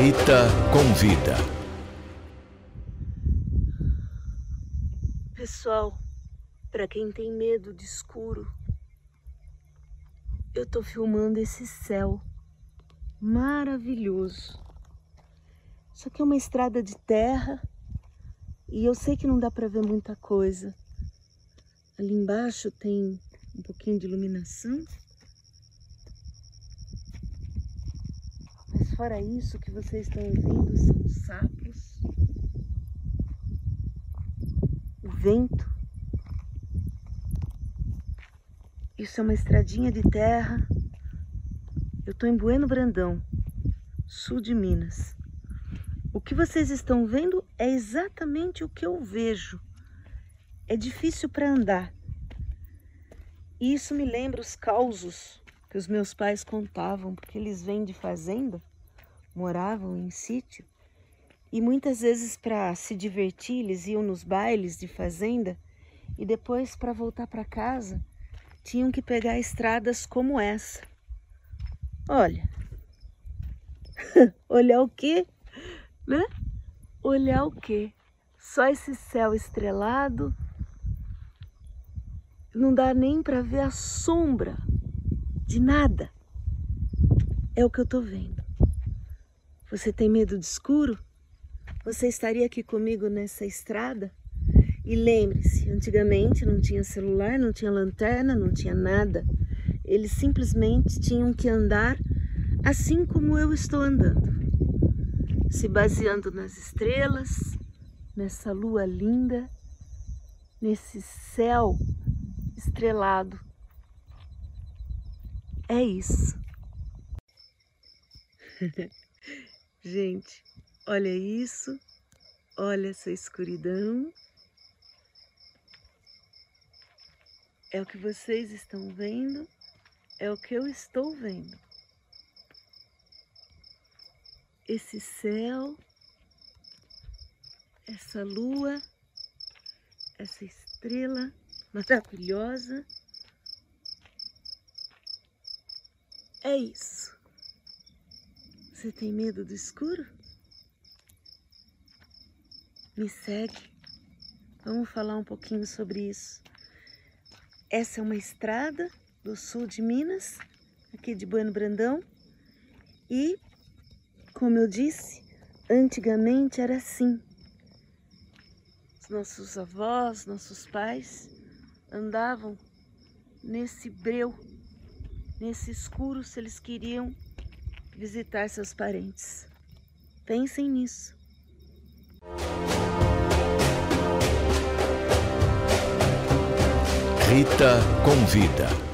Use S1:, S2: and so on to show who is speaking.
S1: Rita convida.
S2: Pessoal, para quem tem medo de escuro, eu tô filmando esse céu maravilhoso. Isso aqui é uma estrada de terra e eu sei que não dá para ver muita coisa. Ali embaixo tem um pouquinho de iluminação. Fora isso, que vocês estão ouvindo são sapos, o vento. Isso é uma estradinha de terra. Eu estou em Bueno Brandão, sul de Minas. O que vocês estão vendo é exatamente o que eu vejo. É difícil para andar. E isso me lembra os causos que os meus pais contavam, porque eles vêm de fazenda, moravam em sítio, e muitas vezes para se divertir, eles iam nos bailes de fazenda e depois para voltar para casa tinham que pegar estradas como essa. Olha. Olhar o quê? Né? Olhar o quê? Só esse céu estrelado. Não dá nem para ver a sombra de nada. É o que eu tô vendo. Você tem medo de escuro? Você estaria aqui comigo nessa estrada? E lembre-se, antigamente não tinha celular, não tinha lanterna, não tinha nada. Eles simplesmente tinham que andar assim como eu estou andando, se baseando nas estrelas, nessa lua linda, nesse céu estrelado é isso. Gente, olha isso. Olha essa escuridão. É o que vocês estão vendo, é o que eu estou vendo. Esse céu, essa lua, essa estrela maravilhosa. É isso. Você tem medo do escuro? Me segue. Vamos falar um pouquinho sobre isso. Essa é uma estrada do sul de Minas, aqui de Bueno Brandão. E, como eu disse, antigamente era assim. Os nossos avós, nossos pais andavam nesse breu nesse escuro se eles queriam visitar seus parentes. Pensem nisso.
S1: Rita convida.